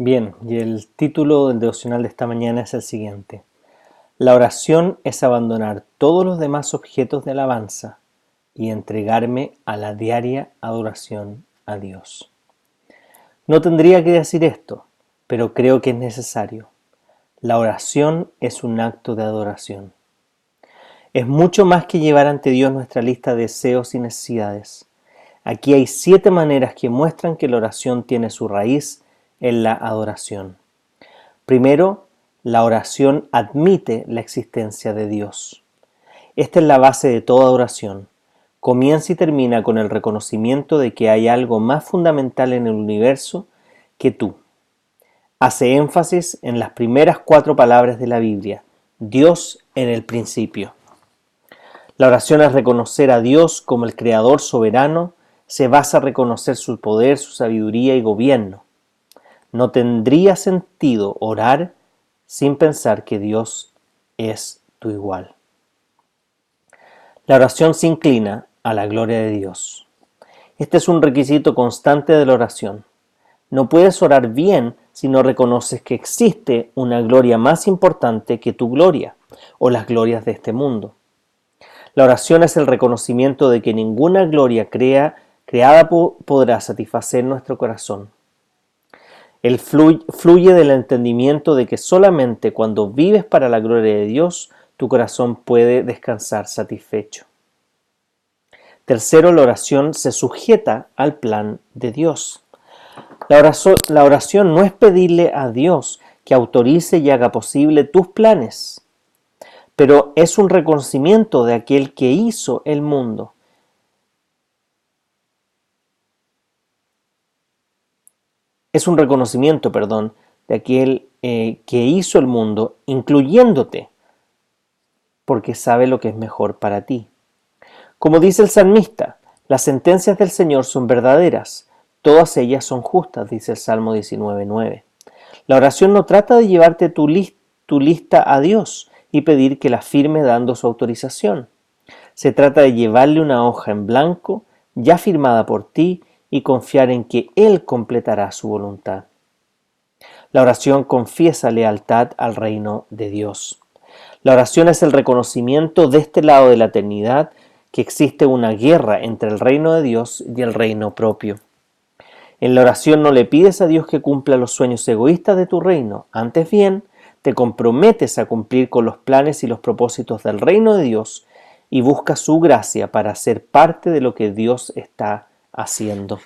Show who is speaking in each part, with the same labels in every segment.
Speaker 1: Bien, y el título del devocional de esta mañana es el siguiente. La oración es abandonar todos los demás objetos de alabanza y entregarme a la diaria adoración a Dios. No tendría que decir esto, pero creo que es necesario. La oración es un acto de adoración. Es mucho más que llevar ante Dios nuestra lista de deseos y necesidades. Aquí hay siete maneras que muestran que la oración tiene su raíz en la adoración. Primero, la oración admite la existencia de Dios. Esta es la base de toda oración. Comienza y termina con el reconocimiento de que hay algo más fundamental en el universo que tú. Hace énfasis en las primeras cuatro palabras de la Biblia, Dios en el principio. La oración es reconocer a Dios como el Creador soberano, se basa en reconocer su poder, su sabiduría y gobierno. No tendría sentido orar sin pensar que Dios es tu igual. La oración se inclina a la gloria de Dios. Este es un requisito constante de la oración. No puedes orar bien si no reconoces que existe una gloria más importante que tu gloria o las glorias de este mundo. La oración es el reconocimiento de que ninguna gloria creada podrá satisfacer nuestro corazón. Él fluye del entendimiento de que solamente cuando vives para la gloria de Dios, tu corazón puede descansar satisfecho. Tercero, la oración se sujeta al plan de Dios. La la oración no es pedirle a Dios que autorice y haga posible tus planes, pero es un reconocimiento de aquel que hizo el mundo es un reconocimiento, perdón, de aquel eh, que hizo el mundo, incluyéndote, porque sabe lo que es mejor para ti. Como dice el salmista, las sentencias del Señor son verdaderas, todas ellas son justas, dice el Salmo 19.9. La oración no trata de llevarte tu, tu lista a Dios y pedir que la firme dando su autorización. Se trata de llevarle una hoja en blanco, ya firmada por ti, y confiar en que Él completará su voluntad. La oración confiesa lealtad al reino de Dios. La oración es el reconocimiento de este lado de la eternidad que existe una guerra entre el reino de Dios y el reino propio. En la oración no le pides a Dios que cumpla los sueños egoístas de tu reino, antes bien, te comprometes a cumplir con los planes y los propósitos del reino de Dios y buscas su gracia para ser parte de lo que Dios está haciendo.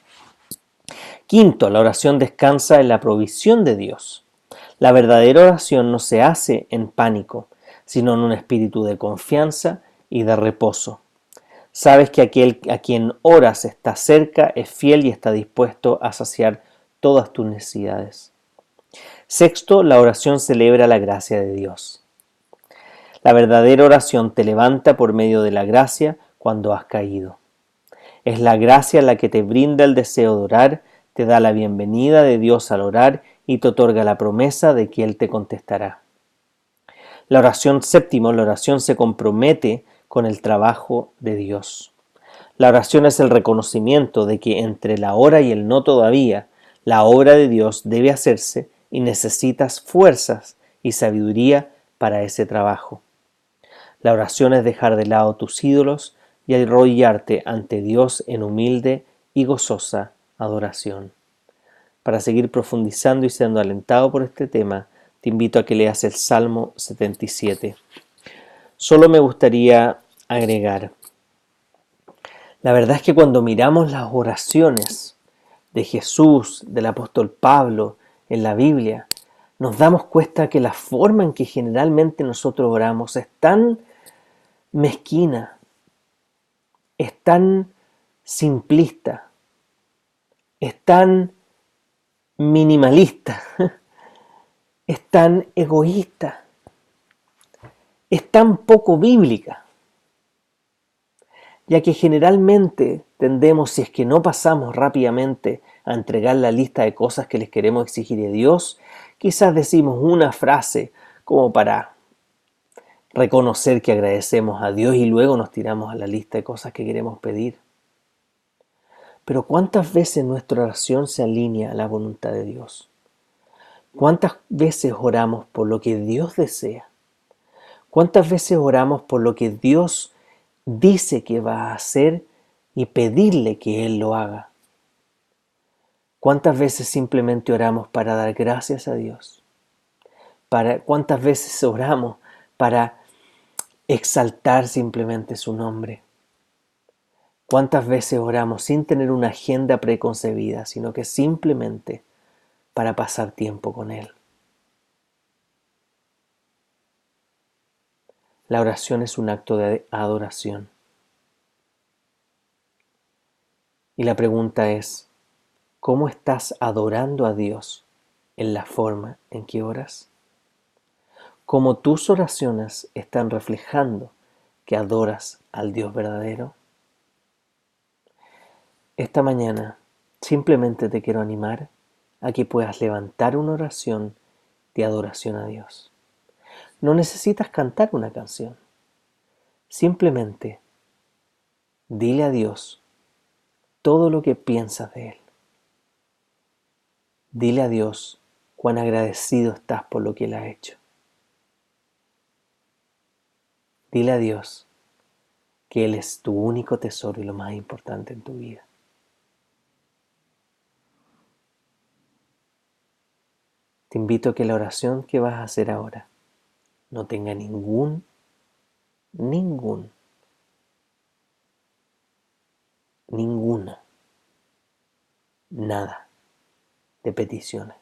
Speaker 1: Quinto, la oración descansa en la provisión de Dios. La verdadera oración no se hace en pánico, sino en un espíritu de confianza y de reposo. Sabes que aquel a quien oras está cerca, es fiel y está dispuesto a saciar todas tus necesidades. Sexto, la oración celebra la gracia de Dios. La verdadera oración te levanta por medio de la gracia cuando has caído. Es la gracia la que te brinda el deseo de orar, te da la bienvenida de Dios al orar y te otorga la promesa de que Él te contestará. La oración séptimo, la oración se compromete con el trabajo de Dios. La oración es el reconocimiento de que entre la hora y el no todavía, la obra de Dios debe hacerse y necesitas fuerzas y sabiduría para ese trabajo. La oración es dejar de lado tus ídolos y arrollarte ante Dios en humilde y gozosa adoración. Para seguir profundizando y siendo alentado por este tema, te invito a que leas el Salmo 77. Solo me gustaría agregar, la verdad es que cuando miramos las oraciones de Jesús, del apóstol Pablo en la Biblia, nos damos cuenta que la forma en que generalmente nosotros oramos es tan mezquina, es tan simplista, es tan minimalista, es tan egoísta, es tan poco bíblica, ya que generalmente tendemos, si es que no pasamos rápidamente a entregar la lista de cosas que les queremos exigir a Dios, quizás decimos una frase como para reconocer que agradecemos a Dios y luego nos tiramos a la lista de cosas que queremos pedir. Pero ¿cuántas veces nuestra oración se alinea a la voluntad de Dios? ¿Cuántas veces oramos por lo que Dios desea? ¿Cuántas veces oramos por lo que Dios dice que va a hacer y pedirle que Él lo haga? ¿Cuántas veces simplemente oramos para dar gracias a Dios? Para, ¿Cuántas veces oramos para exaltar simplemente su nombre? ¿Cuántas veces oramos sin tener una agenda preconcebida, sino que simplemente para pasar tiempo con Él? La oración es un acto de adoración. Y la pregunta es, ¿cómo estás adorando a Dios en la forma en que oras? ¿Cómo tus oraciones están reflejando que adoras al Dios verdadero? Esta mañana simplemente te quiero animar a que puedas levantar una oración de adoración a Dios. No necesitas cantar una canción. Simplemente dile a Dios todo lo que piensas de Él. Dile a Dios cuán agradecido estás por lo que Él ha hecho. Dile a Dios que Él es tu único tesoro y lo más importante en tu vida. Te invito a que la oración que vas a hacer ahora no tenga ningún, ningún, ninguna, nada de peticiones.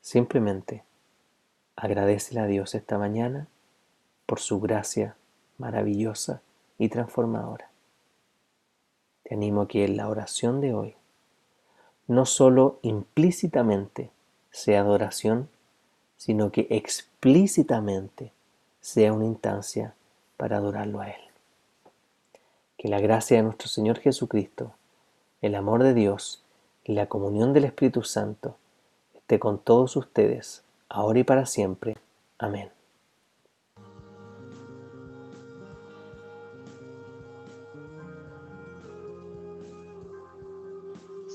Speaker 1: Simplemente agradecele a Dios esta mañana por su gracia maravillosa y transformadora. Te animo a que en la oración de hoy no solo implícitamente sea adoración, sino que explícitamente sea una instancia para adorarlo a Él. Que la gracia de nuestro Señor Jesucristo, el amor de Dios y la comunión del Espíritu Santo esté con todos ustedes, ahora y para siempre. Amén.